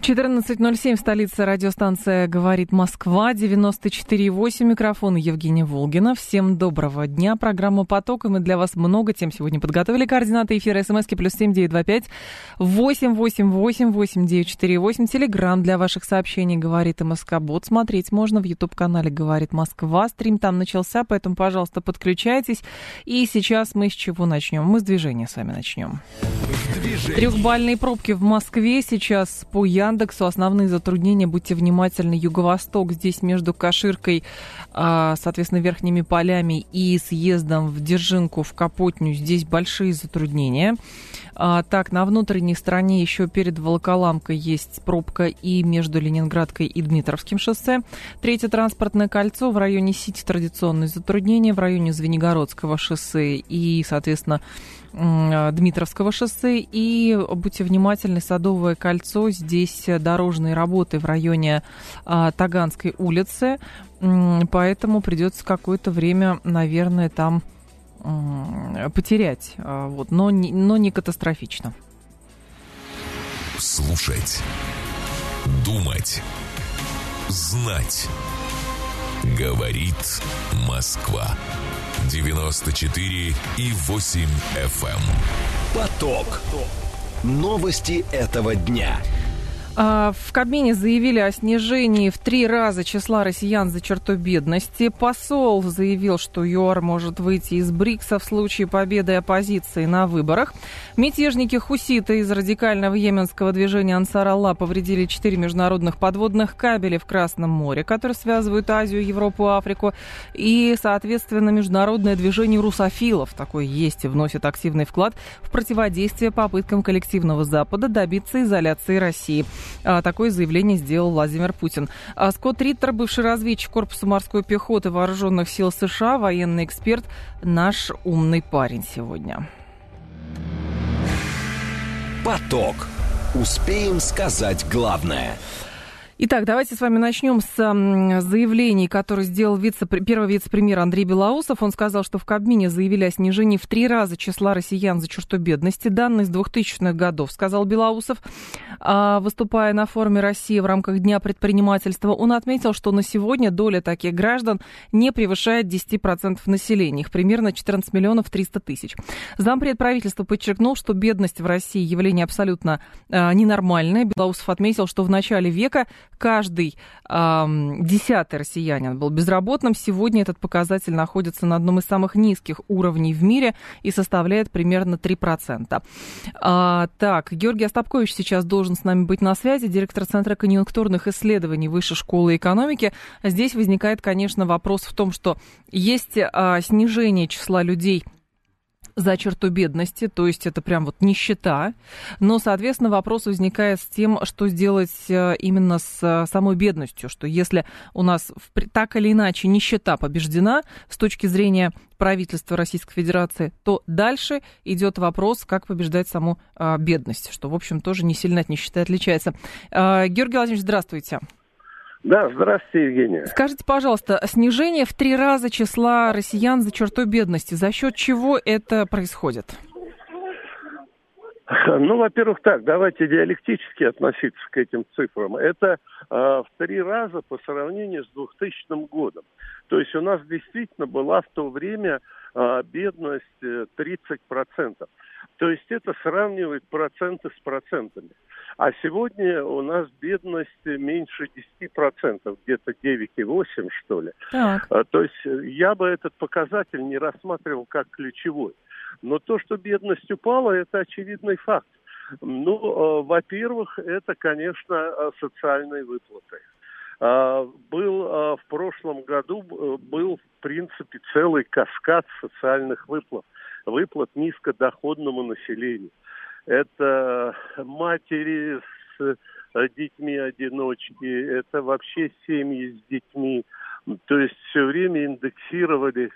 14.07, столица радиостанция «Говорит Москва», 94.8, микрофон Евгения Волгина. Всем доброго дня. Программа «Поток», и мы для вас много тем сегодня подготовили. Координаты эфира смски плюс семь девять два пять восемь восемь восемь восемь девять четыре восемь. Телеграмм для ваших сообщений «Говорит МСК Бот». Смотреть можно в YouTube-канале «Говорит Москва». Стрим там начался, поэтому, пожалуйста, подключайтесь. И сейчас мы с чего начнем? Мы с движения с вами начнем. Трехбальные пробки в Москве сейчас по Яндексу. Основные затруднения, будьте внимательны, Юго-Восток здесь между Каширкой, а, соответственно, верхними полями и съездом в Держинку, в Капотню. Здесь большие затруднения. А, так, на внутренней стороне еще перед Волоколамкой есть пробка и между Ленинградкой и Дмитровским шоссе. Третье транспортное кольцо в районе Сити традиционные затруднения, в районе Звенигородского шоссе и, соответственно, Дмитровского шоссе. И будьте внимательны, Садовое кольцо. Здесь дорожные работы в районе а, Таганской улицы. Поэтому придется какое-то время, наверное, там потерять. А, вот, но, не, но не катастрофично. Слушать. Думать. Знать. Говорит Москва. 94 и 8 FM. Эм. Поток. Новости этого дня. А, в Кабмине заявили о снижении в три раза числа россиян за черту бедности. Посол заявил, что ЮАР может выйти из БРИКСа в случае победы оппозиции на выборах. Мятежники хуситы из радикального йеменского движения Ансар Алла повредили четыре международных подводных кабеля в Красном море, которые связывают Азию, Европу, Африку. И, соответственно, международное движение русофилов, такое есть и вносит активный вклад в противодействие попыткам коллективного Запада добиться изоляции России. А, такое заявление сделал Владимир Путин. А Скотт Риттер, бывший разведчик Корпуса морской пехоты Вооруженных сил США, военный эксперт, наш умный парень сегодня. Поток. Успеем сказать главное – Итак, давайте с вами начнем с заявлений, которые сделал вице, первый вице-премьер Андрей Белоусов. Он сказал, что в Кабмине заявили о снижении в три раза числа россиян за черту бедности. Данные с 2000-х годов, сказал Белоусов. А, выступая на форуме России в рамках Дня предпринимательства, он отметил, что на сегодня доля таких граждан не превышает 10% населения. Их примерно 14 миллионов 300 тысяч. Зампред правительства подчеркнул, что бедность в России явление абсолютно а, ненормальное. Белоусов отметил, что в начале века каждый э, десятый россиянин был безработным. Сегодня этот показатель находится на одном из самых низких уровней в мире и составляет примерно 3%. А, так, Георгий Остапкович сейчас должен с нами быть на связи, директор Центра конъюнктурных исследований Высшей школы экономики. Здесь возникает, конечно, вопрос в том, что есть а, снижение числа людей, за черту бедности, то есть это прям вот нищета. Но, соответственно, вопрос возникает с тем, что сделать э, именно с э, самой бедностью, что если у нас так или иначе нищета побеждена с точки зрения правительства Российской Федерации, то дальше идет вопрос, как побеждать саму а, бедность, что, в общем, тоже не сильно от нищеты отличается. Георгий Владимирович, здравствуйте. Да, здравствуйте, Евгения. Скажите, пожалуйста, снижение в три раза числа россиян за чертой бедности, за счет чего это происходит? Ну, во-первых, так, давайте диалектически относиться к этим цифрам. Это э, в три раза по сравнению с 2000 годом. То есть у нас действительно была в то время э, бедность 30%. То есть это сравнивает проценты с процентами. А сегодня у нас бедность меньше 10%, где-то 9,8 что ли. Так. А, то есть я бы этот показатель не рассматривал как ключевой. Но то, что бедность упала, это очевидный факт. Ну, а, во-первых, это, конечно, социальные выплаты. А, был в прошлом году был в принципе целый каскад социальных выплат, выплат низкодоходному населению это матери с э, детьми-одиночки, это вообще семьи с детьми. То есть все время индексировали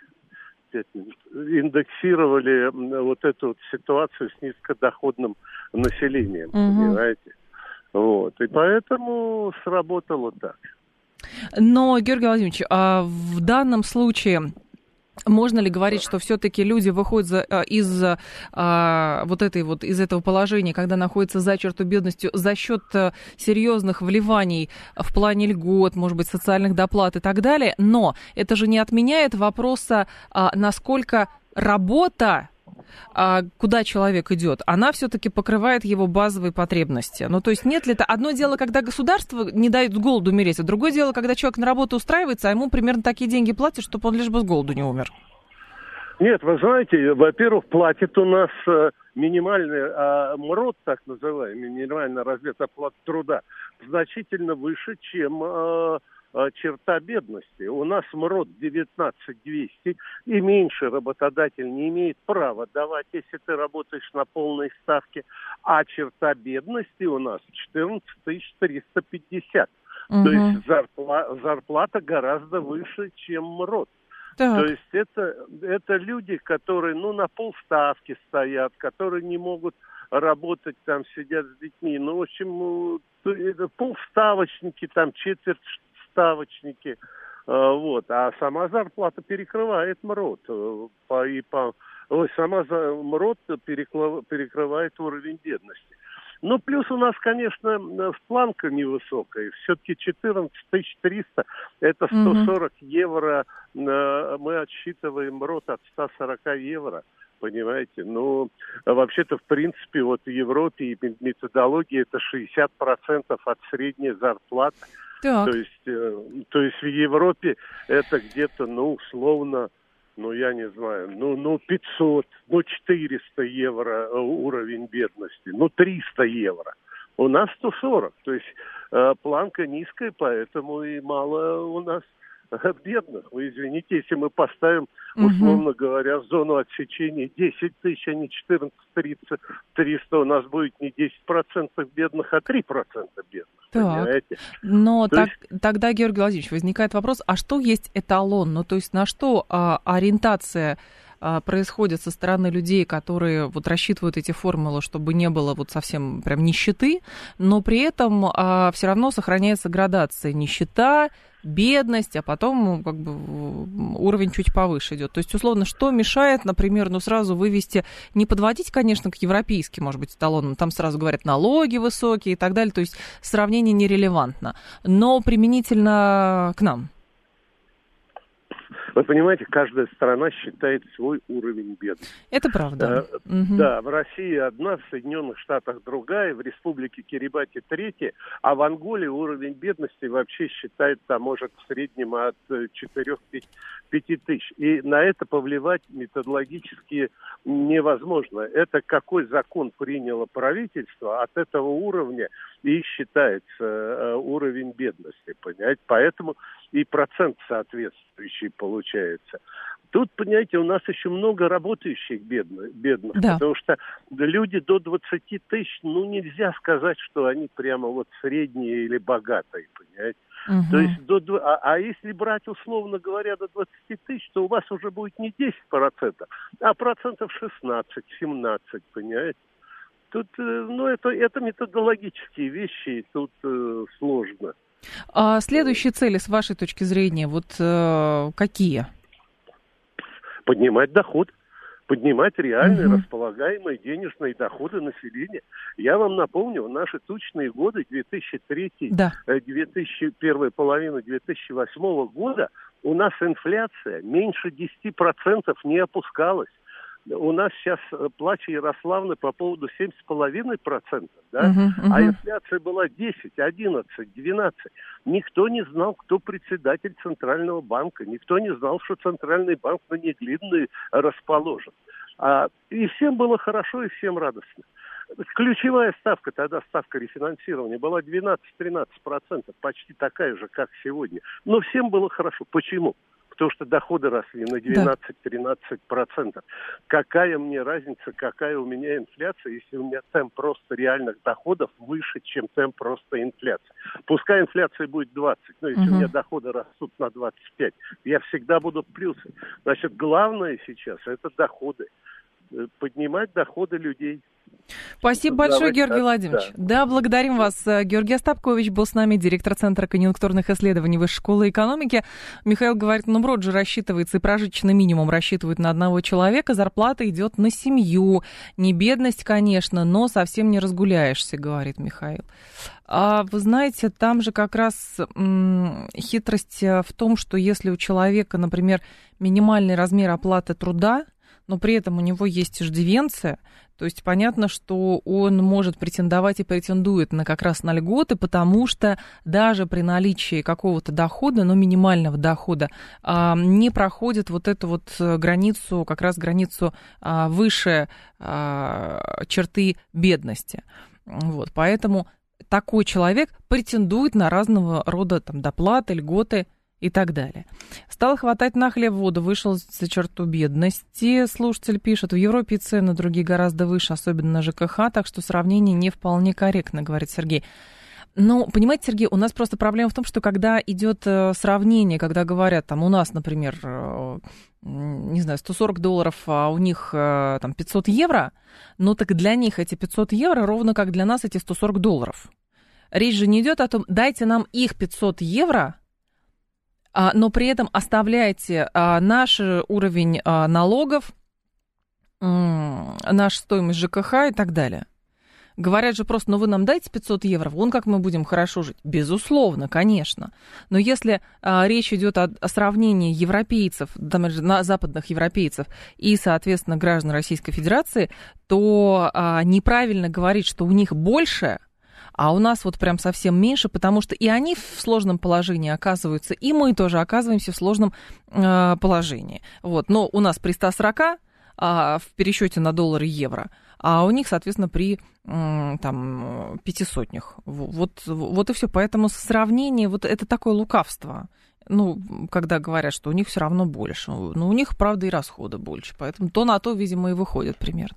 индексировали вот эту вот ситуацию с низкодоходным населением, угу. понимаете? Вот. И поэтому сработало так. Но, Георгий Владимирович, а в данном случае можно ли говорить, что все-таки люди выходят а, из а, вот этой вот из этого положения, когда находятся за черту бедностью, за счет а, серьезных вливаний в плане льгот, может быть, социальных доплат и так далее, но это же не отменяет вопроса, а, насколько работа а, куда человек идет, она все-таки покрывает его базовые потребности. Ну, то есть нет ли это... Одно дело, когда государство не дает голоду умереть, а другое дело, когда человек на работу устраивается, а ему примерно такие деньги платят, чтобы он лишь бы с голоду не умер. Нет, вы знаете, во-первых, платит у нас э, минимальный а, МРОД, так называемый, минимальная развитая оплата труда, значительно выше, чем а, черта бедности. У нас МРОД 19200, и меньше работодатель не имеет права давать, если ты работаешь на полной ставке, а черта бедности у нас 14350. Угу. То есть зарплата, зарплата гораздо выше, чем МРОД. Так. То есть это, это люди, которые ну, на полставки стоят, которые не могут работать, там сидят с детьми. Ну, в общем, э, полставочники, там четверть ставочники. Э, вот. А сама зарплата перекрывает МРОД. Э, по, и по, ой, сама за, МРОД перекрывает уровень бедности. Ну, плюс у нас, конечно, планка невысокая. Все-таки 14 300 – это 140 mm-hmm. евро. Э, мы отсчитываем МРОД от 140 евро понимаете? Ну, вообще-то, в принципе, вот в Европе методология это 60% от средней зарплаты. Так. То есть, э, то есть в Европе это где-то, ну, условно, ну, я не знаю, ну, ну 500, ну, 400 евро э, уровень бедности, ну, 300 евро. У нас 140, то есть э, планка низкая, поэтому и мало у нас бедных. Вы извините, если мы поставим, условно говоря, зону отсечения 10 тысяч, а не 14, 30, 300, у нас будет не 10% бедных, а 3% бедных. Так. Понимаете? Но так, есть... тогда, Георгий Владимирович, возникает вопрос, а что есть эталон? Ну, то есть на что а, ориентация происходит со стороны людей, которые вот рассчитывают эти формулы, чтобы не было вот совсем прям нищеты, но при этом а, все равно сохраняется градация нищета, бедность, а потом как бы уровень чуть повыше идет. То есть, условно, что мешает, например, ну сразу вывести, не подводить, конечно, к европейским, может быть, эталонам, там сразу говорят налоги высокие и так далее, то есть сравнение нерелевантно, но применительно к нам. Вы понимаете, каждая страна считает свой уровень бедности. Это правда. Э, угу. Да, в России одна, в Соединенных Штатах другая, в Республике Кирибати третья, а в Анголе уровень бедности вообще считается, может, в среднем от 4-5 э, тысяч. И на это повлиять методологически невозможно. Это какой закон приняло правительство, от этого уровня и считается э, уровень бедности, понимаете? Поэтому и процент соответствующий получается. Тут, понимаете, у нас еще много работающих бедных, бедных да. потому что люди до 20 тысяч, ну, нельзя сказать, что они прямо вот средние или богатые, понимаете. Угу. То есть, до, а, а если брать, условно говоря, до 20 тысяч, то у вас уже будет не 10%, а процентов 16-17, понимаете. Тут, э, ну, это, это методологические вещи, тут э, сложно. А следующие цели, с вашей точки зрения, вот э, какие? Поднимать доход поднимать реальные угу. располагаемые денежные доходы населения. Я вам напомню, наши тучные годы 2003, да. 2001 половина 2008 года у нас инфляция меньше 10% не опускалась у нас сейчас э, плач Ярославны по поводу 7,5%, да? Uh-huh, uh-huh. а инфляция была 10, 11, 12. Никто не знал, кто председатель Центрального банка, никто не знал, что Центральный банк на Неглинной расположен. А, и всем было хорошо, и всем радостно. Ключевая ставка, тогда ставка рефинансирования была 12-13%, почти такая же, как сегодня. Но всем было хорошо. Почему? Потому что доходы росли на 12-13%. Какая мне разница, какая у меня инфляция, если у меня темп просто реальных доходов выше, чем темп просто инфляции. Пускай инфляция будет 20, но если угу. у меня доходы растут на 25, я всегда буду в плюсе. Значит, главное сейчас это доходы. Э, поднимать доходы людей. Спасибо большое, Георгий так, Владимирович. Да. да, благодарим вас. Георгий Остапкович был с нами, директор Центра конъюнктурных исследований Высшей школы экономики. Михаил говорит, ну, брод же рассчитывается, и прожиточный минимум рассчитывают на одного человека, зарплата идет на семью. Не бедность, конечно, но совсем не разгуляешься, говорит Михаил. А вы знаете, там же как раз м, хитрость в том, что если у человека, например, минимальный размер оплаты труда, но при этом у него есть иждивенция, то есть понятно, что он может претендовать и претендует на как раз на льготы, потому что даже при наличии какого-то дохода, но минимального дохода, а, не проходит вот эту вот границу, как раз границу а, выше а, черты бедности. Вот, поэтому такой человек претендует на разного рода там, доплаты, льготы и так далее. Стало хватать на хлеб воду, вышел за черту бедности. Слушатель пишет, в Европе цены другие гораздо выше, особенно на ЖКХ, так что сравнение не вполне корректно, говорит Сергей. Ну, понимаете, Сергей, у нас просто проблема в том, что когда идет э, сравнение, когда говорят, там, у нас, например, э, не знаю, 140 долларов, а у них э, там 500 евро, ну так для них эти 500 евро ровно как для нас эти 140 долларов. Речь же не идет о том, дайте нам их 500 евро, но при этом оставляйте а, наш уровень а, налогов, нашу стоимость ЖКХ и так далее. Говорят же просто, ну вы нам дайте 500 евро, вон как мы будем хорошо жить. Безусловно, конечно. Но если а, речь идет о, о сравнении европейцев, там, на западных европейцев и, соответственно, граждан Российской Федерации, то а, неправильно говорить, что у них больше – а у нас вот прям совсем меньше, потому что и они в сложном положении оказываются, и мы тоже оказываемся в сложном э, положении. Вот. Но у нас при 140 а, в пересчете на доллары и евро, а у них, соответственно, при там пятисотнях. Вот, вот и все. Поэтому сравнение, вот это такое лукавство. Ну, когда говорят, что у них все равно больше. Но ну, у них, правда, и расходы больше. Поэтому то на то, видимо, и выходит примерно.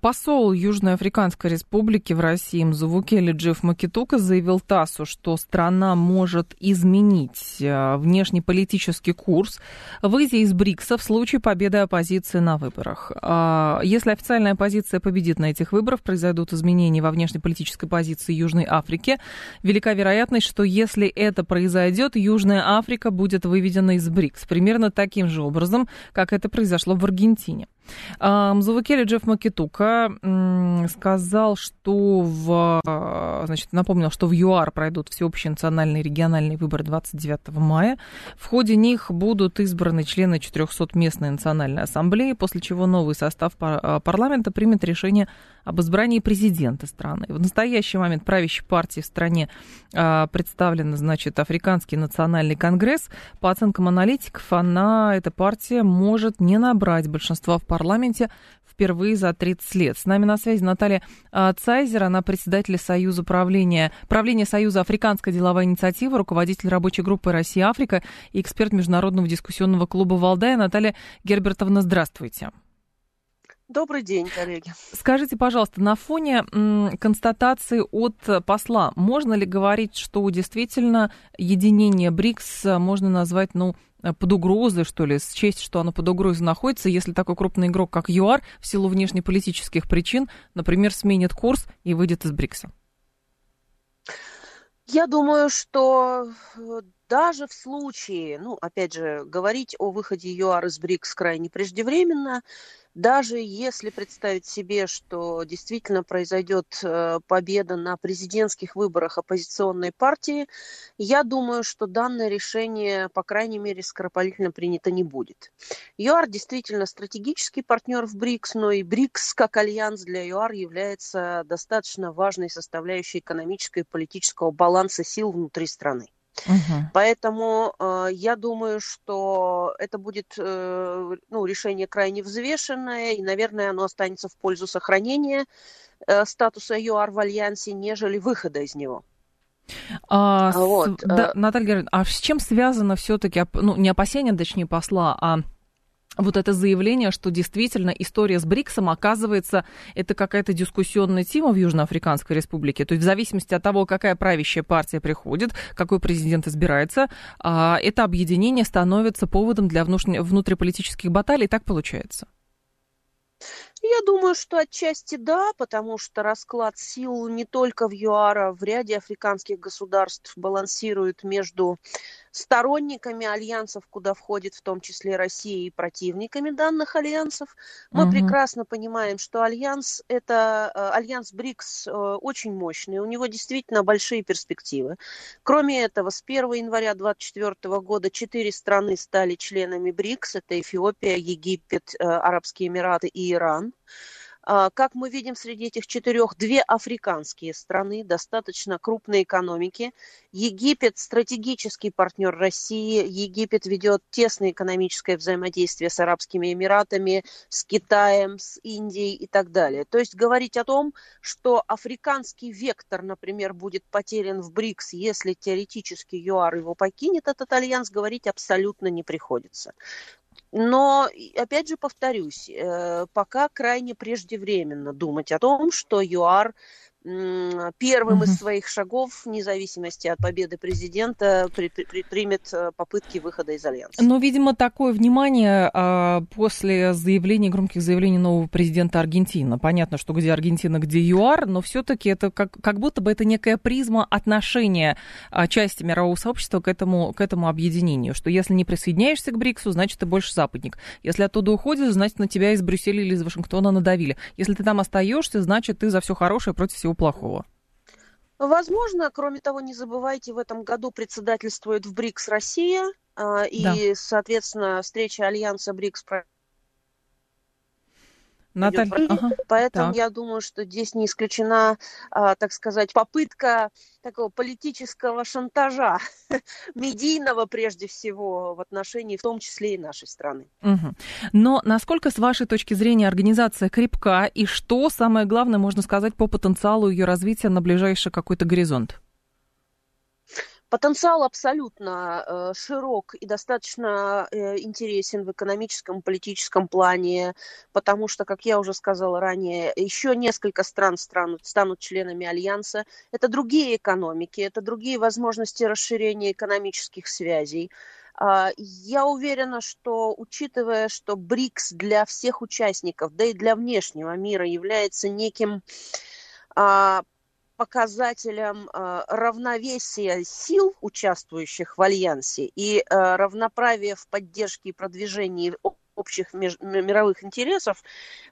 посол Южной Африканской Республики в России Мзувукели Джефф Макитука заявил ТАССу, что страна может изменить а, внешнеполитический курс, выйдя из БРИКСа в случае победы оппозиции на выборах. А, если официальная оппозиция победит на этих выборах, произойдут изменения во внешнеполитической позиции Южной Африки. Велика вероятность, что если это произойдет, Южная Африка будет выведена из БРИКС. Примерно таким же образом, как это произошло в Аргентине. Мзувакели Джефф Макитука сказал, что в, значит, напомнил, что в ЮАР пройдут всеобщие национальные и региональные выборы 29 мая. В ходе них будут избраны члены 400 местной национальной ассамблеи, после чего новый состав а, парламента примет решение об избрании президента страны. В настоящий момент правящей партии в стране а, представлена, значит, Африканский национальный конгресс. По оценкам аналитиков, она, эта партия, может не набрать большинства в парламенте впервые за 30 лет. С нами на связи Наталья а, Цайзер, она председатель Союза правления, правления Союза Африканская деловая инициатива, руководитель рабочей группы «Россия-Африка» и эксперт Международного дискуссионного клуба «Валдая». Наталья Гербертовна, здравствуйте. Добрый день, коллеги. Скажите, пожалуйста, на фоне констатации от посла, можно ли говорить, что действительно единение БРИКС можно назвать, ну, под угрозой, что ли, счесть, что оно под угрозой находится, если такой крупный игрок, как ЮАР, в силу внешнеполитических причин, например, сменит курс и выйдет из БРИКСа? Я думаю, что э, даже в случае, ну, опять же, говорить о выходе ЮАР из БРИКС крайне преждевременно, даже если представить себе, что действительно произойдет э, победа на президентских выборах оппозиционной партии, я думаю, что данное решение, по крайней мере, скоропалительно принято не будет. ЮАР действительно стратегический партнер в БРИКС, но и БРИКС как альянс для ЮАР является достаточно важной составляющей экономического и политического баланса сил внутри страны. Угу. Поэтому э, я думаю, что это будет э, ну, решение крайне взвешенное, и, наверное, оно останется в пользу сохранения э, статуса ЮАР в Альянсе, нежели выхода из него. А, вот. с, да, э, Наталья Георгиевна, а с чем связано все-таки, ну, не опасение, точнее, посла, а вот это заявление, что действительно история с БРИКСом, оказывается, это какая-то дискуссионная тема в Южноафриканской республике. То есть в зависимости от того, какая правящая партия приходит, какой президент избирается, а, это объединение становится поводом для внутриполитических баталий. Так получается? Я думаю, что отчасти да, потому что расклад сил не только в ЮАР, а в ряде африканских государств балансирует между сторонниками альянсов, куда входит в том числе Россия и противниками данных альянсов. Мы угу. прекрасно понимаем, что альянс это э, альянс БРИКС э, очень мощный, у него действительно большие перспективы. Кроме этого, с 1 января 2024 года четыре страны стали членами БРИКС: это Эфиопия, Египет, э, Арабские Эмираты и Иран. А, как мы видим, среди этих четырех две африканские страны, достаточно крупные экономики. Египет – стратегический партнер России. Египет ведет тесное экономическое взаимодействие с Арабскими Эмиратами, с Китаем, с Индией и так далее. То есть говорить о том, что африканский вектор, например, будет потерян в БРИКС, если теоретически ЮАР его покинет, этот альянс, говорить абсолютно не приходится. Но, опять же, повторюсь, э, пока крайне преждевременно думать о том, что ЮАР первым из своих шагов, вне зависимости от победы президента, при, при, примет э, попытки выхода из альянса. Но, видимо, такое внимание а, после заявлений, громких заявлений нового президента Аргентины. Понятно, что где Аргентина, где ЮАР, но все-таки это как, как будто бы это некая призма отношения а, части мирового сообщества к этому, к этому объединению. Что если не присоединяешься к БРИКСу, значит, ты больше западник. Если оттуда уходишь, значит, на тебя из Брюсселя или из Вашингтона надавили. Если ты там остаешься, значит, ты за все хорошее против всего плохого? Возможно, кроме того, не забывайте, в этом году председательствует в БРИКС Россия, а, и, да. соответственно, встреча Альянса БРИКС Наталья, ага. Поэтому так. я думаю, что здесь не исключена, а, так сказать, попытка такого политического шантажа, медийного прежде всего, в отношении в том числе и нашей страны. Угу. Но насколько, с вашей точки зрения, организация крепка, и что, самое главное, можно сказать, по потенциалу ее развития на ближайший какой-то горизонт? Потенциал абсолютно э, широк и достаточно э, интересен в экономическом, политическом плане, потому что, как я уже сказала ранее, еще несколько стран станут, станут членами Альянса. Это другие экономики, это другие возможности расширения экономических связей. Э, я уверена, что, учитывая, что БРИКС для всех участников, да и для внешнего мира является неким а, показателем э, равновесия сил, участвующих в альянсе, и э, равноправия в поддержке и продвижении общих мировых интересов,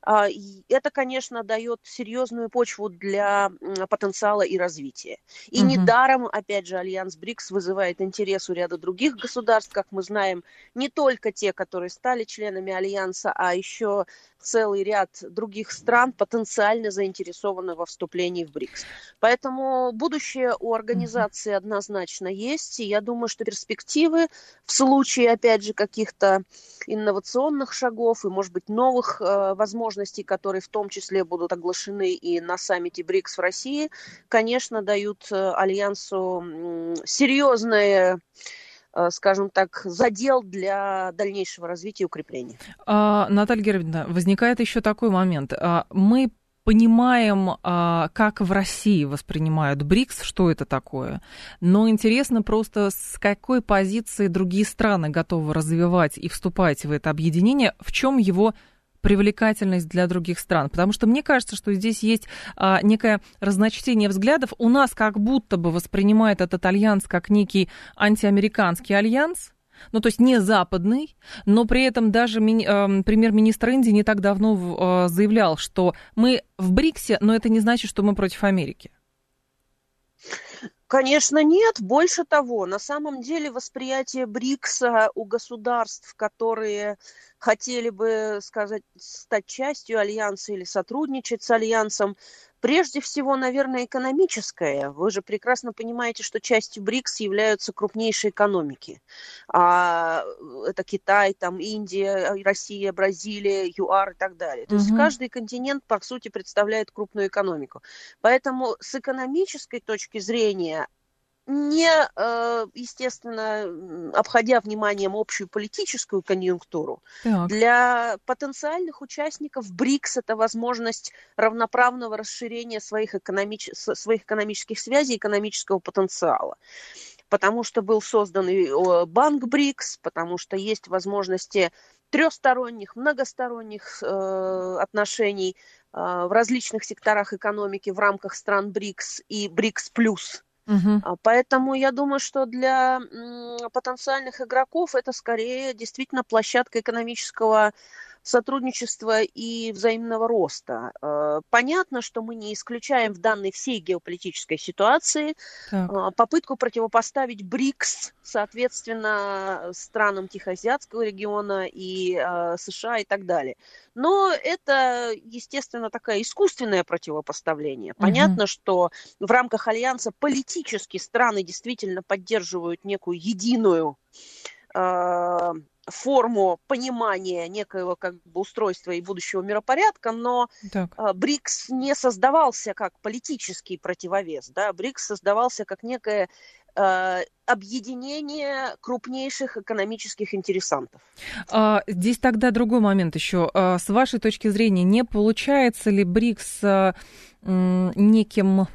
а, это, конечно, дает серьезную почву для потенциала и развития. И угу. недаром, опять же, Альянс БРИКС вызывает интерес у ряда других государств, как мы знаем, не только те, которые стали членами Альянса, а еще целый ряд других стран потенциально заинтересованы во вступлении в БРИКС. Поэтому будущее у организации однозначно есть, и я думаю, что перспективы в случае, опять же, каких-то инновационных шагов и, может быть, новых э, возможностей, которые в том числе будут оглашены и на саммите БРИКС в России, конечно, дают э, Альянсу э, серьезное Э, скажем так, задел для дальнейшего развития и укрепления. А, Наталья Гербина, возникает еще такой момент. А, мы понимаем, а, как в России воспринимают БРИКС, что это такое. Но интересно просто, с какой позиции другие страны готовы развивать и вступать в это объединение, в чем его привлекательность для других стран? Потому что мне кажется, что здесь есть а, некое разночтение взглядов. У нас как будто бы воспринимает этот альянс как некий антиамериканский альянс, ну, то есть не западный, но при этом даже ми, э, премьер-министр Индии не так давно э, заявлял, что мы в БРИКСе, но это не значит, что мы против Америки. Конечно, нет. Больше того, на самом деле восприятие БРИКСа у государств, которые хотели бы сказать, стать частью Альянса или сотрудничать с Альянсом, прежде всего, наверное, экономическое. Вы же прекрасно понимаете, что частью БРИКС являются крупнейшие экономики. А, это Китай, там Индия, Россия, Бразилия, ЮАР и так далее. То угу. есть каждый континент, по сути, представляет крупную экономику. Поэтому с экономической точки зрения не, э, естественно, обходя вниманием общую политическую конъюнктуру, так. для потенциальных участников БРИКС это возможность равноправного расширения своих, экономич... своих экономических связей, экономического потенциала потому что был создан банк БРИКС, потому что есть возможности трехсторонних, многосторонних э, отношений э, в различных секторах экономики в рамках стран БРИКС и БРИКС плюс. Угу. Поэтому я думаю, что для потенциальных игроков это скорее действительно площадка экономического сотрудничества и взаимного роста. Э, понятно, что мы не исключаем в данной всей геополитической ситуации так. Э, попытку противопоставить БРИКС, соответственно, странам Тихоазиатского региона и э, США и так далее. Но это, естественно, такое искусственное противопоставление. Понятно, угу. что в рамках альянса политически страны действительно поддерживают некую единую форму понимания некоего как бы устройства и будущего миропорядка, но так. А, БРИКС не создавался как политический противовес, да, БРИКС создавался как некое э, объединение крупнейших экономических интересантов. А, здесь тогда другой момент еще. А, с вашей точки зрения, не получается ли БРИКС неким,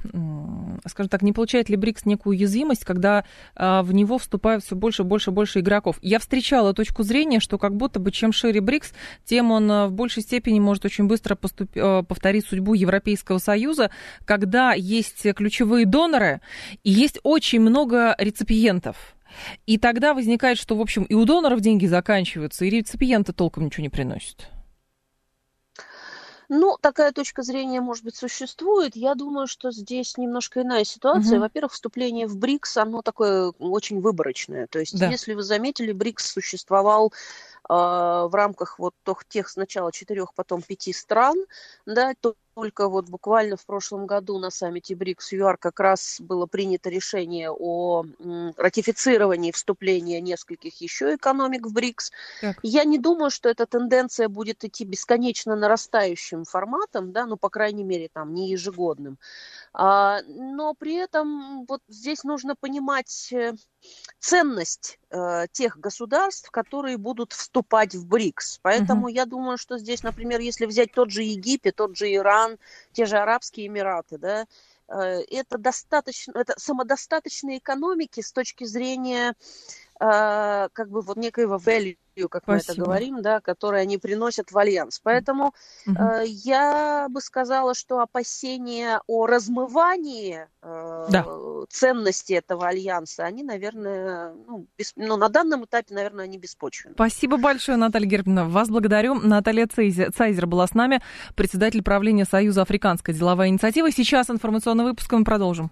скажем так, не получает ли БРИКС некую уязвимость, когда а, в него вступают все больше, больше, больше игроков? Я встречала точку зрения, что как будто бы чем шире БРИКС, тем он а, в большей степени может очень быстро поступ... А, повторить судьбу Европейского Союза, когда есть ключевые доноры и есть очень много реципиентов. И тогда возникает, что, в общем, и у доноров деньги заканчиваются, и реципиенты толком ничего не приносят. Ну, такая точка зрения, может быть, существует. Я думаю, что здесь немножко иная ситуация. Угу. Во-первых, вступление в БРИКС, оно такое очень выборочное. То есть, да. если вы заметили, БРИКС существовал а, в рамках вот тех сначала четырех, потом пяти стран, да, то только вот буквально в прошлом году на саммите БРИКС ЮАР как раз было принято решение о ратифицировании вступления нескольких еще экономик в БРИКС. Так. Я не думаю, что эта тенденция будет идти бесконечно нарастающим форматом, да, ну, по крайней мере, там, не ежегодным. А, но при этом вот здесь нужно понимать э, ценность э, тех государств, которые будут вступать в БРИКС. Поэтому угу. я думаю, что здесь, например, если взять тот же Египет, тот же Иран, те же Арабские Эмираты, да, э, это достаточно, это самодостаточные экономики с точки зрения э, как бы вот некоего value как Спасибо. мы это говорим, да, которые они приносят в альянс. Поэтому угу. э, я бы сказала, что опасения о размывании э, да. ценности этого альянса, они, наверное, ну, без, ну, на данном этапе, наверное, они беспочвенны. Спасибо большое, Наталья Гербина. Вас благодарю. Наталья Цейзер, Цайзер была с нами, председатель правления Союза Африканская деловая инициатива. Сейчас информационный выпуск мы продолжим.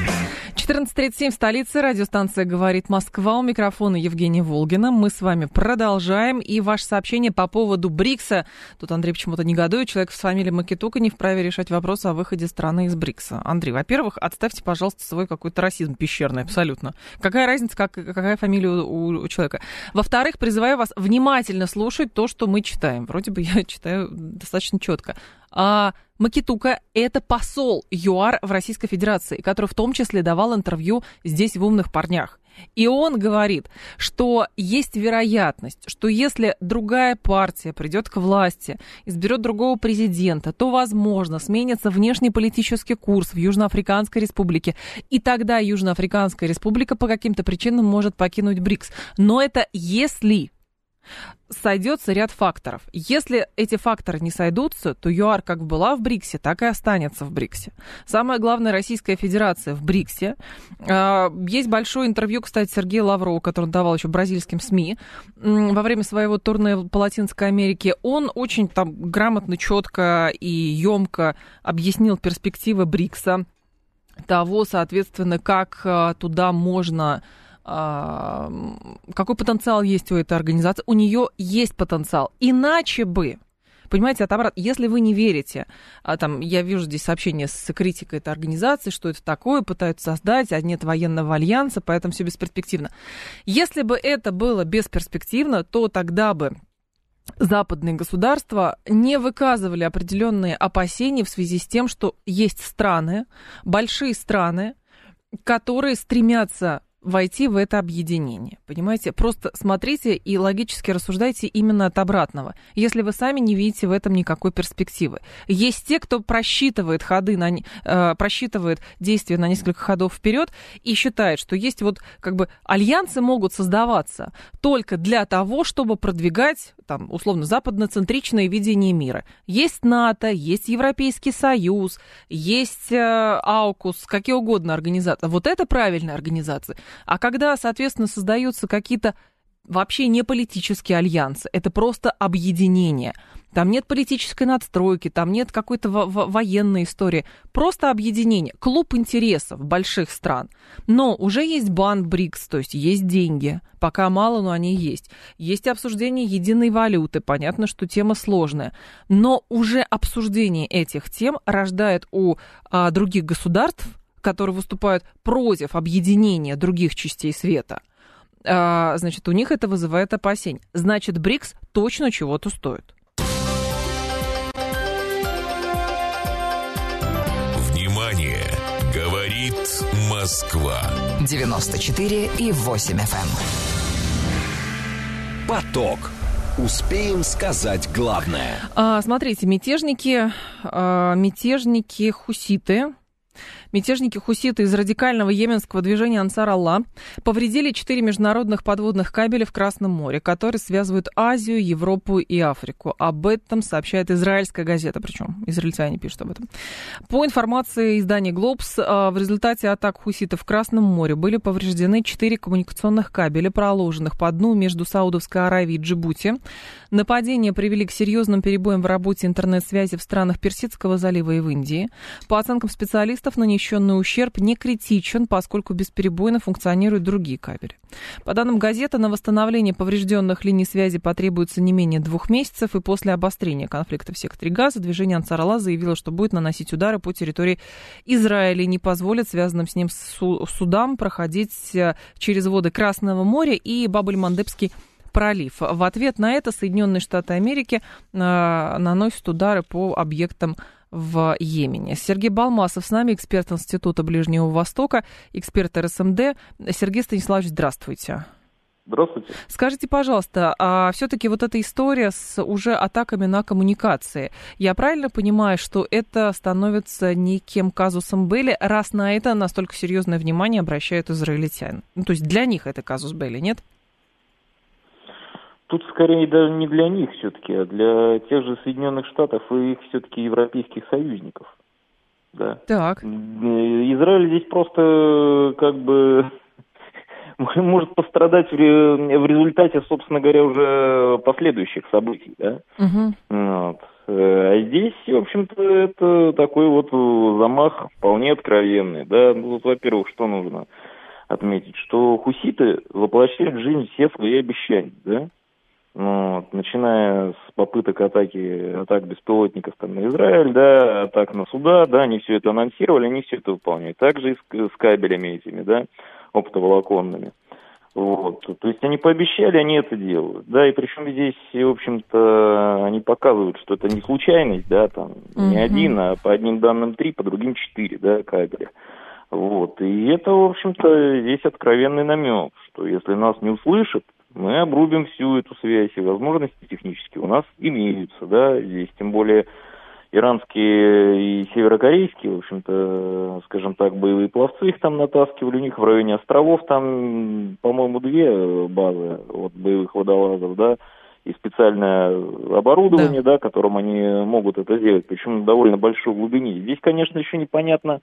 14.37 в столице. Радиостанция «Говорит Москва». У микрофона Евгения Волгина. Мы с вами продолжаем. И ваше сообщение по поводу БРИКСа. Тут Андрей почему-то негодует. Человек с фамилией Макитука не вправе решать вопрос о выходе страны из БРИКСа. Андрей, во-первых, отставьте, пожалуйста, свой какой-то расизм пещерный абсолютно. Какая разница, как, какая фамилия у, у человека? Во-вторых, призываю вас внимательно слушать то, что мы читаем. Вроде бы я читаю достаточно четко. А Макитука – это посол ЮАР в Российской Федерации, который в том числе давал интервью здесь в «Умных парнях». И он говорит, что есть вероятность, что если другая партия придет к власти, изберет другого президента, то, возможно, сменится внешнеполитический курс в Южноафриканской республике. И тогда Южноафриканская республика по каким-то причинам может покинуть БРИКС. Но это если сойдется ряд факторов. Если эти факторы не сойдутся, то ЮАР как была в БРИКСе, так и останется в БРИКСе. Самое главное, Российская Федерация в БРИКСе. А, есть большое интервью, кстати, Сергея Лаврова, который он давал еще бразильским СМИ во время своего турне по Латинской Америке. Он очень там грамотно, четко и емко объяснил перспективы БРИКСа, того, соответственно, как а, туда можно какой потенциал есть у этой организации. У нее есть потенциал. Иначе бы Понимаете, от обратно, если вы не верите, а там, я вижу здесь сообщение с критикой этой организации, что это такое, пытаются создать, а нет военного альянса, поэтому все бесперспективно. Если бы это было бесперспективно, то тогда бы западные государства не выказывали определенные опасения в связи с тем, что есть страны, большие страны, которые стремятся войти в это объединение. Понимаете? Просто смотрите и логически рассуждайте именно от обратного. Если вы сами не видите в этом никакой перспективы. Есть те, кто просчитывает ходы, на, э, просчитывает действия на несколько ходов вперед и считает, что есть вот как бы альянсы могут создаваться только для того, чтобы продвигать там, условно, западноцентричное видение мира. Есть НАТО, есть Европейский Союз, есть э, АУКУС, какие угодно организации. Вот это правильная организация. А когда, соответственно, создаются какие-то вообще не политические альянсы, это просто объединение – там нет политической надстройки, там нет какой-то во- во- военной истории. Просто объединение, клуб интересов больших стран. Но уже есть бан БРИКС, то есть есть деньги. Пока мало, но они есть. Есть обсуждение единой валюты. Понятно, что тема сложная. Но уже обсуждение этих тем рождает у а, других государств, которые выступают против объединения других частей света, а, значит, у них это вызывает опасения. Значит, БРИКС точно чего-то стоит. Москва. 94 и 8 FM. Эм. Поток. Успеем сказать главное. А, смотрите, мятежники, а, мятежники хуситы Мятежники хуситы из радикального йеменского движения Ансар Алла повредили четыре международных подводных кабеля в Красном море, которые связывают Азию, Европу и Африку. Об этом сообщает израильская газета, причем израильтяне пишут об этом. По информации издания «Глобс», а, в результате атак хуситов в Красном море были повреждены четыре коммуникационных кабеля, проложенных по дну между Саудовской Аравией и Джибути. Нападения привели к серьезным перебоям в работе интернет-связи в странах Персидского залива и в Индии. По оценкам специалистов, нанесенный ущерб не критичен, поскольку бесперебойно функционируют другие кабели. По данным газеты, на восстановление поврежденных линий связи потребуется не менее двух месяцев, и после обострения конфликта в секторе Газа движение Ансарала заявило, что будет наносить удары по территории Израиля и не позволит связанным с ним судам проходить э, через воды Красного моря и Бабель-Мандебский пролив. В ответ на это Соединенные Штаты Америки э, наносят удары по объектам в Йемене. Сергей Балмасов с нами, эксперт Института Ближнего Востока, эксперт РСМД. Сергей Станиславович, здравствуйте. Здравствуйте. Скажите, пожалуйста, а все-таки вот эта история с уже атаками на коммуникации, я правильно понимаю, что это становится неким казусом Белли, раз на это настолько серьезное внимание обращают израильтяне? Ну, то есть для них это казус Белли, нет? Тут скорее даже не для них все-таки, а для тех же Соединенных Штатов и их все-таки европейских союзников. Да. Так. Израиль здесь просто как бы может пострадать в, результате, собственно говоря, уже последующих событий, да. Угу. Вот. А здесь, в общем-то, это такой вот замах вполне откровенный, да. Ну, вот, во-первых, что нужно отметить, что хуситы воплощают в жизнь все свои обещания, да. Ну, вот, начиная с попыток атаки, атак беспилотников там, на Израиль, да, атак на суда, да, они все это анонсировали, они все это выполняют. Также и с, с кабелями этими, да, оптоволоконными. Вот. То есть они пообещали, они это делают. Да, и причем здесь, в общем-то, они показывают, что это не случайность, да, там mm-hmm. не один, а по одним данным три, по другим четыре, да, кабеля. Вот. И это, в общем-то, здесь откровенный намек, что если нас не услышат, мы обрубим всю эту связь, и возможности технические у нас имеются, да, здесь тем более иранские и северокорейские, в общем-то, скажем так, боевые пловцы их там натаскивали, у них в районе островов там, по-моему, две базы вот, боевых водолазов, да, и специальное оборудование, да. да, которым они могут это сделать, причем на довольно большой глубине. Здесь, конечно, еще непонятно,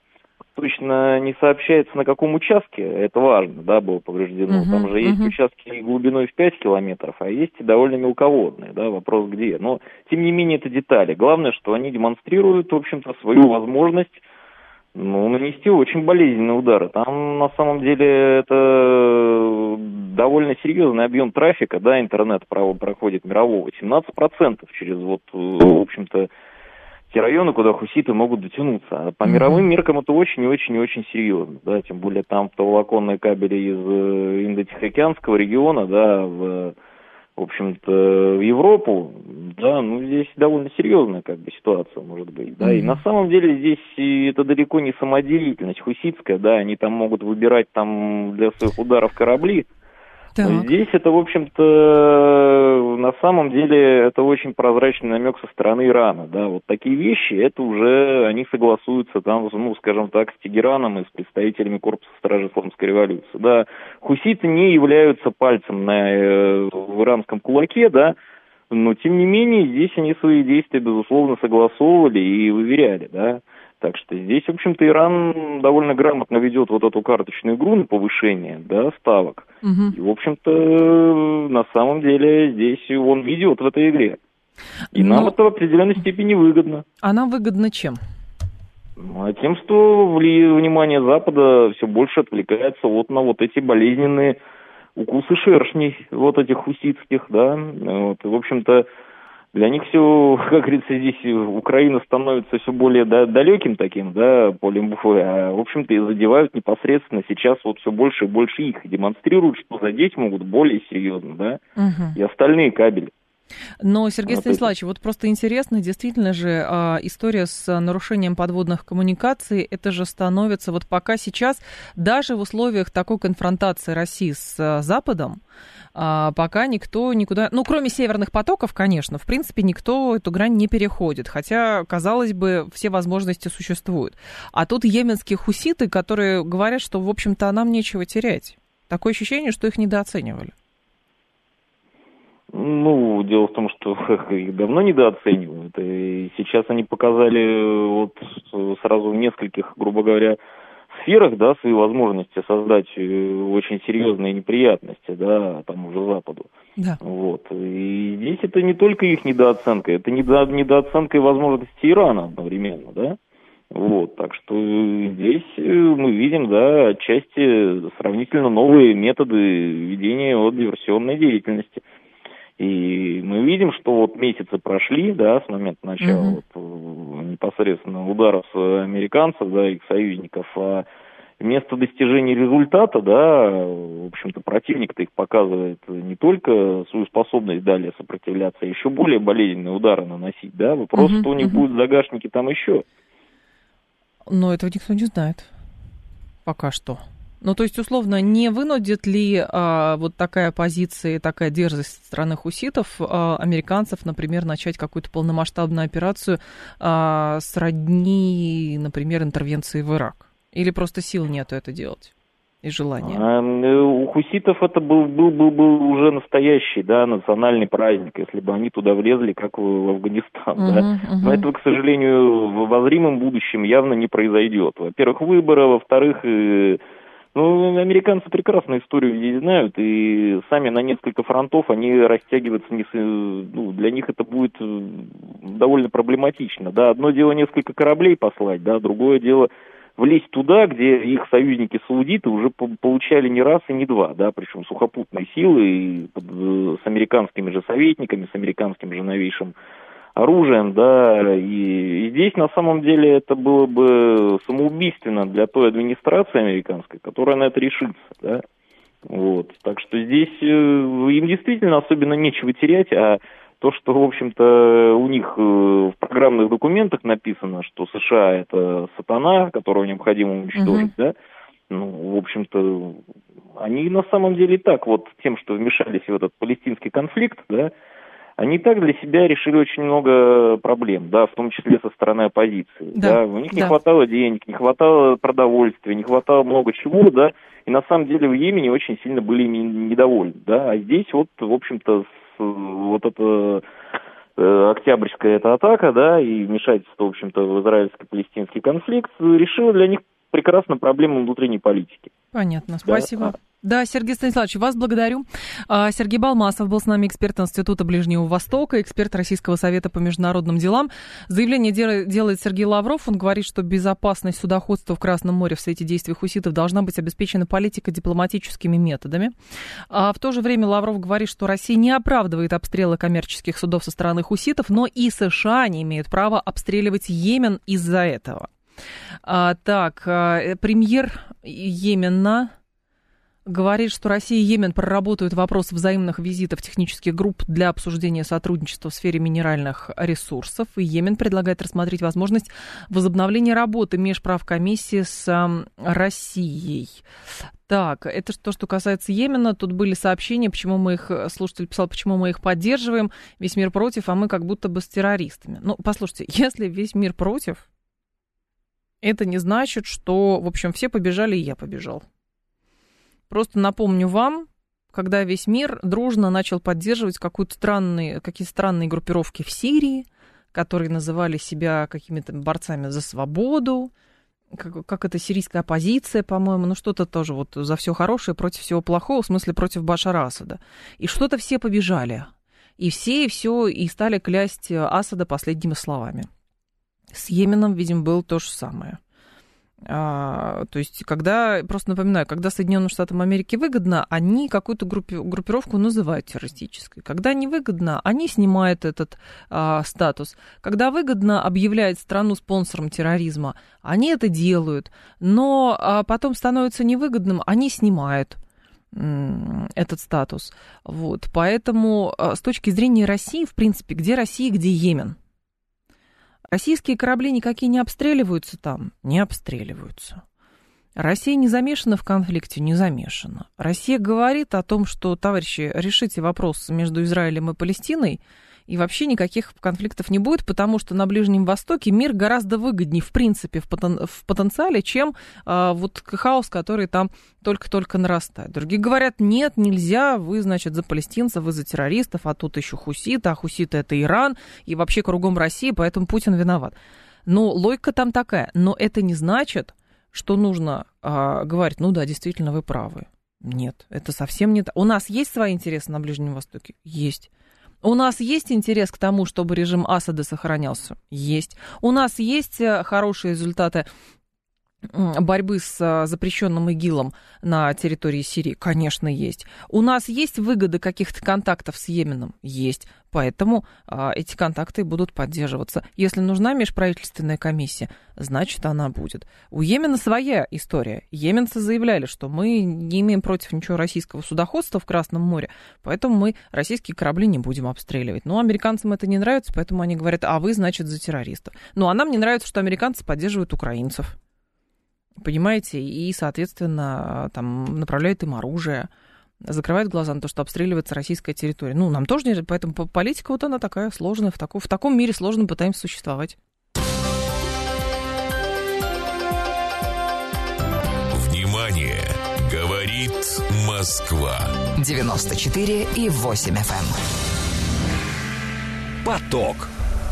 точно не сообщается, на каком участке, это важно, да, было повреждено. Uh-huh, Там же есть uh-huh. участки глубиной в 5 километров, а есть и довольно мелководные, да, вопрос где. Но, тем не менее, это детали. Главное, что они демонстрируют, в общем-то, свою возможность ну, нанести очень болезненные удары. Там, на самом деле, это довольно серьезный объем трафика, да, интернет проходит мирового, 17% через вот, э, в общем-то, те районы, куда хуситы могут дотянуться. А по mm-hmm. мировым меркам это очень и очень и очень серьезно, да, тем более там товолоконные кабели из э, Индо-Тихоокеанского региона, да, в, в общем-то, в Европу, да, ну, здесь довольно серьезная, как бы, ситуация может быть, да, mm-hmm. и на самом деле здесь это далеко не самодеятельность хуситская, да, они там могут выбирать там для своих ударов корабли, так. Здесь это, в общем-то, на самом деле, это очень прозрачный намек со стороны Ирана, да, вот такие вещи, это уже, они согласуются там, ну, скажем так, с Тегераном и с представителями корпуса стражи исламской революции, да. Хуситы не являются пальцем на, э, в иранском кулаке, да, но, тем не менее, здесь они свои действия, безусловно, согласовывали и выверяли, да. Так что здесь, в общем-то, Иран довольно грамотно ведет вот эту карточную игру на повышение да, ставок. Угу. И, в общем-то, на самом деле здесь он ведет в этой игре. И Но... нам ну, это в определенной степени выгодно. А нам выгодно чем? Ну, а тем, что внимание Запада все больше отвлекается вот на вот эти болезненные укусы шершней, вот этих хуситских, да. Вот, в общем-то, для них все, как говорится, здесь Украина становится все более да, далеким таким, да, полем боя, а, в общем-то, и задевают непосредственно сейчас вот все больше и больше их, демонстрируют, что задеть могут более серьезно, да, угу. и остальные кабели. Но, Сергей вот Станиславович, вот просто интересно, действительно же, а, история с нарушением подводных коммуникаций, это же становится, вот пока сейчас, даже в условиях такой конфронтации России с а, Западом, пока никто никуда, ну, кроме северных потоков, конечно, в принципе, никто эту грань не переходит, хотя, казалось бы, все возможности существуют. А тут йеменские хуситы, которые говорят, что, в общем-то, нам нечего терять. Такое ощущение, что их недооценивали. Ну, дело в том, что их давно недооценивают. И сейчас они показали вот сразу в нескольких, грубо говоря, сферах, да, свои возможности создать э, очень серьезные неприятности, да, тому же Западу. Да. Вот. И здесь это не только их недооценка, это недо, недооценка и возможности Ирана одновременно, да. Вот, так что здесь э, мы видим, да, отчасти сравнительно новые методы ведения вот, диверсионной деятельности. И мы видим, что вот месяцы прошли, да, с момента начала mm-hmm. вот, непосредственно ударов американцев, да, их союзников, а вместо достижения результата, да, в общем-то, противник-то их показывает не только свою способность далее сопротивляться, а еще более болезненные удары наносить, да, вопрос, mm-hmm. что у них mm-hmm. будут загашники там еще. Но этого никто не знает. Пока что. Ну, то есть, условно, не вынудит ли а, вот такая позиция, такая дерзость страны хуситов а, американцев, например, начать какую-то полномасштабную операцию а, сродни, например, интервенции в Ирак? Или просто сил нету это делать? и желания? А, у хуситов это был, был, был, был уже настоящий да, национальный праздник, если бы они туда влезли, как в, Афганистан. Uh-huh, да. uh-huh. Но этого, к сожалению, в возримом будущем явно не произойдет. Во-первых, выборы, во-вторых, э, ну, американцы прекрасно историю здесь знают, и сами на несколько фронтов они растягиваться не... Ну, для них это будет э, довольно проблематично. Да, одно дело несколько кораблей послать, да, другое дело влезть туда, где их союзники саудиты уже получали не раз и не два, да, причем сухопутные силы и э, с американскими же советниками, с американским же новейшим оружием, да, и, и здесь на самом деле это было бы самоубийственно для той администрации американской, которая на это решится, да, вот, так что здесь э, им действительно особенно нечего терять, а то, что, в общем-то, у них э, в программных документах написано, что США это сатана, которого необходимо уничтожить, uh-huh. да, ну, в общем-то, они на самом деле и так вот тем, что вмешались в этот палестинский конфликт, да, они так для себя решили очень много проблем, да, в том числе со стороны оппозиции. Да. Да. У них не да. хватало денег, не хватало продовольствия, не хватало много чего, да, и на самом деле в Йемене очень сильно были недовольны, да, а здесь вот, в общем-то, вот эта э, октябрьская эта атака, да, и вмешательство, в общем-то, в израильско-палестинский конфликт решила для них прекрасно проблему внутренней политики. Понятно, спасибо. Да. Да, Сергей Станиславович, вас благодарю. А, Сергей Балмасов был с нами эксперт Института Ближнего Востока, эксперт Российского совета по международным делам. Заявление делает Сергей Лавров. Он говорит, что безопасность судоходства в Красном море в свете действий хуситов должна быть обеспечена политико-дипломатическими методами. А в то же время Лавров говорит, что Россия не оправдывает обстрелы коммерческих судов со стороны хуситов, но и США не имеют права обстреливать Йемен из-за этого. А, так, а, премьер Йемена говорит, что Россия и Йемен проработают вопрос взаимных визитов технических групп для обсуждения сотрудничества в сфере минеральных ресурсов. И Йемен предлагает рассмотреть возможность возобновления работы межправкомиссии с Россией. Так, это то, что касается Йемена. Тут были сообщения, почему мы их, слушатель писал, почему мы их поддерживаем. Весь мир против, а мы как будто бы с террористами. Ну, послушайте, если весь мир против, это не значит, что, в общем, все побежали, и я побежал. Просто напомню вам, когда весь мир дружно начал поддерживать какую-то странные, какие странные группировки в Сирии, которые называли себя какими-то борцами за свободу, как, как это сирийская оппозиция, по-моему, ну что-то тоже вот за все хорошее против всего плохого, в смысле против Башара Асада. И что-то все побежали. И все, и все, и стали клясть Асада последними словами. С Йеменом, видимо, было то же самое. А, то есть, когда, просто напоминаю, когда Соединенным Штатам Америки выгодно, они какую-то группи, группировку называют террористической. Когда невыгодно, они снимают этот а, статус. Когда выгодно, объявляют страну спонсором терроризма, они это делают. Но а, потом становится невыгодным, они снимают этот статус. Вот. Поэтому а, с точки зрения России, в принципе, где Россия, где Йемен – Российские корабли никакие не обстреливаются там? Не обстреливаются. Россия не замешана в конфликте? Не замешана. Россия говорит о том, что, товарищи, решите вопрос между Израилем и Палестиной – и вообще никаких конфликтов не будет, потому что на Ближнем Востоке мир гораздо выгоднее, в принципе, в, потен, в потенциале, чем а, вот хаос, который там только-только нарастает. Другие говорят, нет, нельзя, вы, значит, за палестинцев, вы за террористов, а тут еще хуситы, а хуситы это Иран, и вообще кругом России, поэтому Путин виноват. Ну, логика там такая, но это не значит, что нужно а, говорить, ну да, действительно, вы правы. Нет, это совсем не так. У нас есть свои интересы на Ближнем Востоке? Есть. У нас есть интерес к тому, чтобы режим Асада сохранялся? Есть. У нас есть э, хорошие результаты борьбы с а, запрещенным ИГИЛом на территории Сирии? Конечно, есть. У нас есть выгоды каких-то контактов с Йеменом? Есть. Поэтому а, эти контакты будут поддерживаться. Если нужна межправительственная комиссия, значит, она будет. У Йемена своя история. Йеменцы заявляли, что мы не имеем против ничего российского судоходства в Красном море, поэтому мы российские корабли не будем обстреливать. Но американцам это не нравится, поэтому они говорят, а вы, значит, за террористов. Ну, а нам не нравится, что американцы поддерживают украинцев понимаете, и, соответственно, там направляют им оружие, закрывают глаза на то, что обстреливается российская территория. Ну, нам тоже не... Поэтому политика вот она такая сложная, в, таком, в таком мире сложно пытаемся существовать. Внимание! Говорит Москва. 94 и 8 FM. Эм. Поток.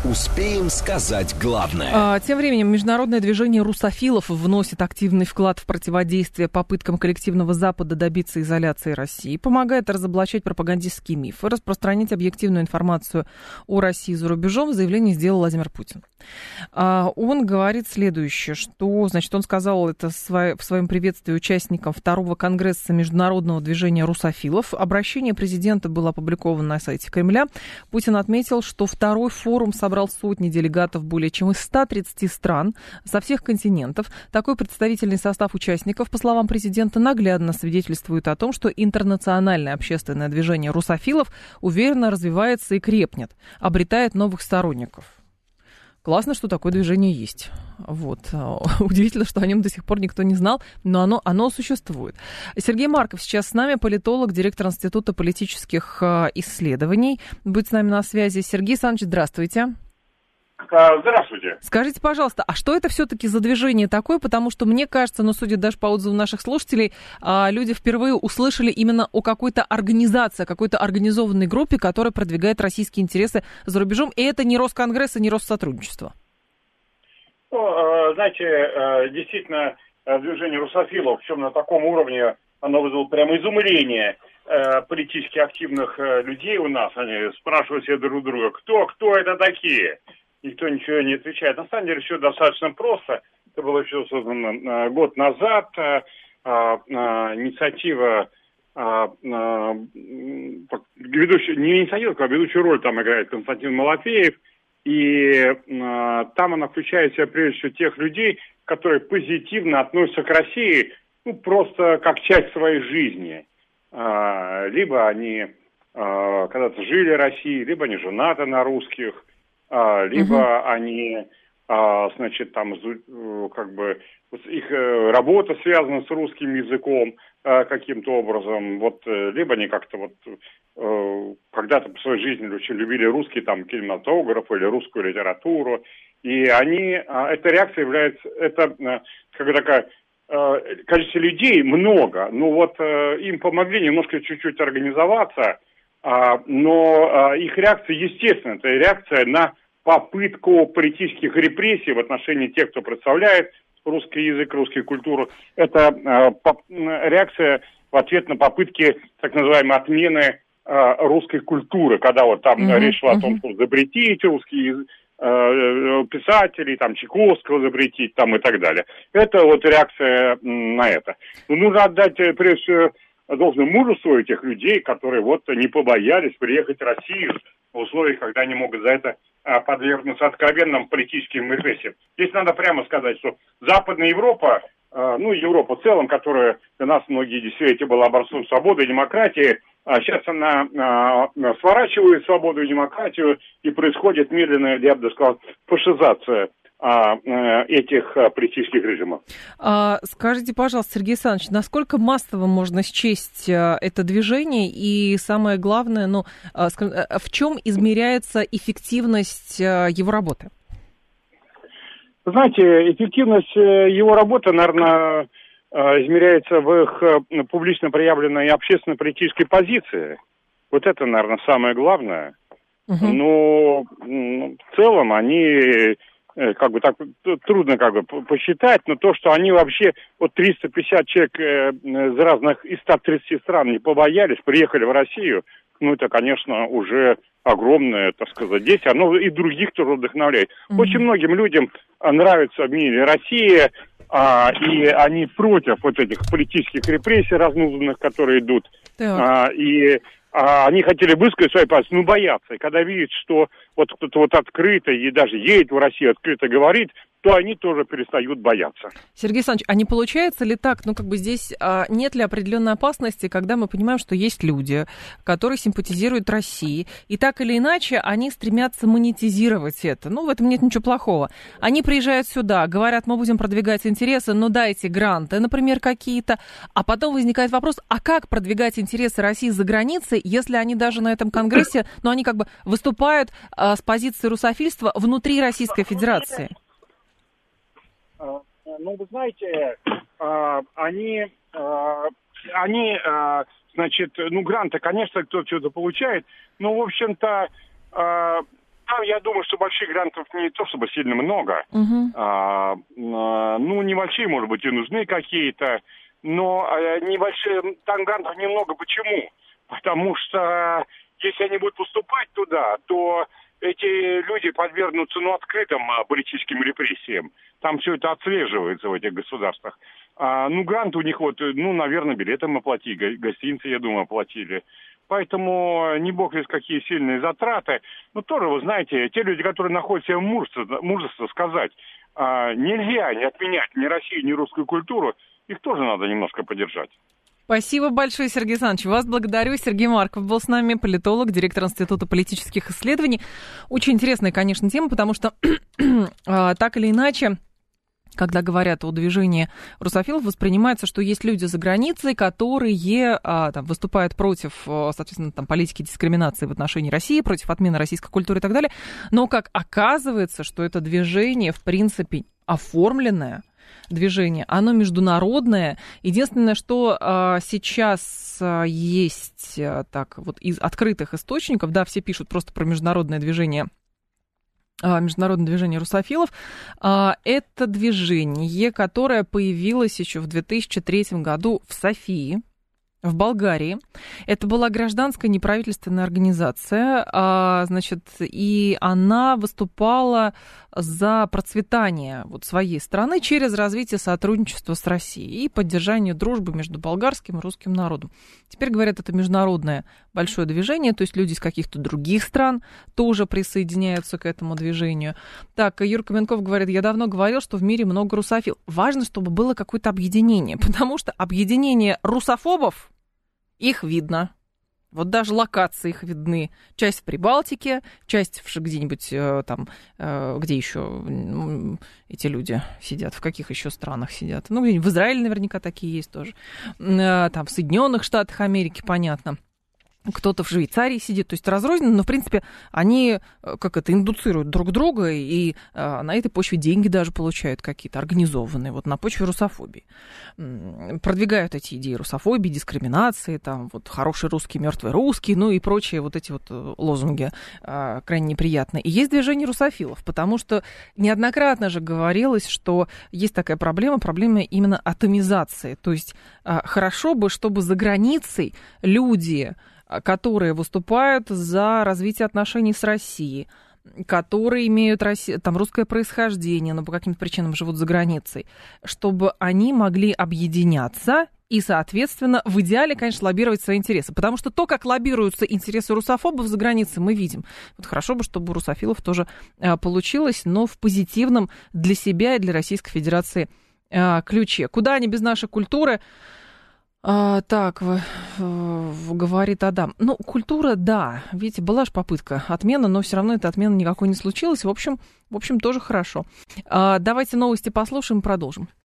Успеем сказать главное. А, тем временем международное движение русофилов вносит активный вклад в противодействие попыткам коллективного Запада добиться изоляции России, помогает разоблачать пропагандистские мифы, распространить объективную информацию о России за рубежом. Заявление сделал Владимир Путин. А, он говорит следующее, что, значит, он сказал это в своем приветствии участникам второго конгресса международного движения русофилов. Обращение президента было опубликовано на сайте Кремля. Путин отметил, что второй форум собрал собрал сотни делегатов более чем из 130 стран со всех континентов. Такой представительный состав участников, по словам президента, наглядно свидетельствует о том, что интернациональное общественное движение русофилов уверенно развивается и крепнет, обретает новых сторонников. Классно, что такое движение есть. Вот. Удивительно, что о нем до сих пор никто не знал, но оно, оно существует. Сергей Марков сейчас с нами, политолог, директор Института политических э, исследований. Будет с нами на связи. Сергей Александрович, здравствуйте. А, здравствуйте. Скажите, пожалуйста, а что это все-таки за движение такое? Потому что мне кажется, ну, судя даже по отзывам наших слушателей, а, люди впервые услышали именно о какой-то организации, о какой-то организованной группе, которая продвигает российские интересы за рубежом. И это не Росконгресс и не Россотрудничество. Ну, знаете, действительно, движение русофилов, причем на таком уровне, оно вызвало прямо изумление э, политически активных э, людей у нас. Они спрашивают себе друг друга, кто, кто это такие? Никто ничего не отвечает. На самом деле все достаточно просто. Это было все создано э, год назад. Э, э, инициатива а, а, ведущий, не инициатива, а ведущую роль там играет Константин Малафеев, и а, там она включает в себя прежде всего тех людей, которые позитивно относятся к России, ну, просто как часть своей жизни. А, либо они а, когда-то жили в России, либо они женаты на русских, а, либо угу. они, а, значит, там, как бы, их э, работа связана с русским языком, Э, каким-то образом, вот, э, либо они как-то вот э, когда-то по своей жизни очень любили русский там кинематограф или русскую литературу, и они, эта реакция является, это как бы такая, количество людей много, ну вот им помогли немножко чуть-чуть организоваться, а, но их реакция естественно, это реакция на попытку политических репрессий в отношении тех, кто представляет русский язык, русскую культуру. Это э, реакция в ответ на попытки так называемой отмены русской культуры, когда вот там mm-hmm. речь шла о том, что запретить русский язык, писателей, там, Чайковского запретить, там, и так далее. Это вот реакция на это. Но ну, нужно отдать, э, прежде всего, должно мужеству этих людей, которые вот не побоялись приехать в Россию в условиях, когда они могут за это а, подвергнуться откровенным политическим репрессиям. Здесь надо прямо сказать, что Западная Европа, а, ну, Европа в целом, которая для нас многие десятилетия была образцом свободы и демократии, сейчас она сворачивает свободу и демократию, и происходит медленная, я бы сказал, фашизация а, этих а, политических режимов. А, скажите, пожалуйста, Сергей Александрович, насколько массово можно счесть а, это движение и самое главное, ну, а, в чем измеряется эффективность а, его работы? Знаете, эффективность э, его работы, наверное, измеряется в их публично проявленной общественно-политической позиции. Вот это, наверное, самое главное. Угу. Но в целом они Э, как бы так трудно как бы посчитать, но то, что они вообще, вот 350 человек э, из разных, из 130 стран не побоялись, приехали в Россию, ну, это, конечно, уже огромное, так сказать, действие. Оно и других тоже вдохновляет. Mm-hmm. Очень многим людям нравится в мире Россия, а, и они против вот этих политических репрессий разнузданных, которые идут. А, и а они хотели высказать свои позиции, но боятся. И когда видят, что вот кто-то вот открыто и даже едет в Россию, открыто говорит, то они тоже перестают бояться. Сергей Александрович, а не получается ли так, ну как бы здесь а, нет ли определенной опасности, когда мы понимаем, что есть люди, которые симпатизируют России, и так или иначе они стремятся монетизировать это. Ну, в этом нет ничего плохого. Они приезжают сюда, говорят, мы будем продвигать интересы, но дайте гранты, например, какие-то, а потом возникает вопрос, а как продвигать интересы России за границей, если они даже на этом конгрессе, ну, они как бы выступают а, с позиции русофильства внутри Российской Федерации? А, ну, вы знаете, а, они, а, они, значит, ну, гранты, конечно, кто что-то получает, но, в общем-то, там, я думаю, что больших грантов не то чтобы сильно много. Uh-huh. А, ну, небольшие, может быть, и нужны какие-то, но небольшие, там грантов немного. Почему? Потому что если они будут поступать туда, то эти люди подвергнутся ну, открытым а, политическим репрессиям. Там все это отслеживается в этих государствах. А, ну, грант у них вот, ну, наверное, билетом оплатили, гостиницы, я думаю, оплатили. Поэтому не бог весь какие сильные затраты. Но тоже, вы знаете, те люди, которые находятся в мужестве, мужество сказать, а, нельзя не отменять ни Россию, ни русскую культуру, их тоже надо немножко поддержать. Спасибо большое, Сергей Александрович. Вас благодарю. Сергей Марков был с нами, политолог, директор Института политических исследований. Очень интересная, конечно, тема, потому что а, так или иначе когда говорят о движении русофилов, воспринимается, что есть люди за границей, которые а, там, выступают против, соответственно, там, политики дискриминации в отношении России, против отмены российской культуры и так далее. Но как оказывается, что это движение, в принципе, оформленное, движение, оно международное. Единственное, что а, сейчас а, есть а, так вот из открытых источников, да, все пишут просто про международное движение а, Международное движение русофилов. А, это движение, которое появилось еще в 2003 году в Софии. В Болгарии. Это была гражданская неправительственная организация, а, значит, и она выступала за процветание вот своей страны через развитие сотрудничества с Россией и поддержание дружбы между болгарским и русским народом. Теперь, говорят, это международное большое движение, то есть люди из каких-то других стран тоже присоединяются к этому движению. Так, Юр Каменков говорит, я давно говорил, что в мире много русофил. Важно, чтобы было какое-то объединение, потому что объединение русофобов, их видно. Вот даже локации их видны. Часть в Прибалтике, часть где-нибудь э, там, э, где еще эти люди сидят, в каких еще странах сидят. Ну, в Израиле наверняка такие есть тоже. Э, там в Соединенных Штатах Америки, понятно кто-то в Швейцарии сидит, то есть разрозненно, но, в принципе, они э, как это, индуцируют друг друга, и а, на этой почве деньги даже получают какие-то организованные, вот на почве русофобии. Продвигают эти идеи русофобии, дискриминации, там, вот, хороший русский, мертвый русский, ну и прочие вот эти вот э, лозунги а, крайне неприятные. И есть движение русофилов, потому что неоднократно же говорилось, что есть такая проблема, проблема именно атомизации, то есть а, хорошо бы, чтобы за границей люди которые выступают за развитие отношений с Россией, которые имеют там русское происхождение, но по каким-то причинам живут за границей, чтобы они могли объединяться и, соответственно, в идеале, конечно, лоббировать свои интересы. Потому что то, как лоббируются интересы русофобов за границей, мы видим. Вот хорошо бы, чтобы у русофилов тоже а, получилось, но в позитивном для себя и для Российской Федерации а, ключе. Куда они без нашей культуры? А, так, говорит Адам. Ну, культура, да. Видите, была же попытка отмена, но все равно эта отмена никакой не случилась. В общем, в общем тоже хорошо. А, давайте новости послушаем, продолжим.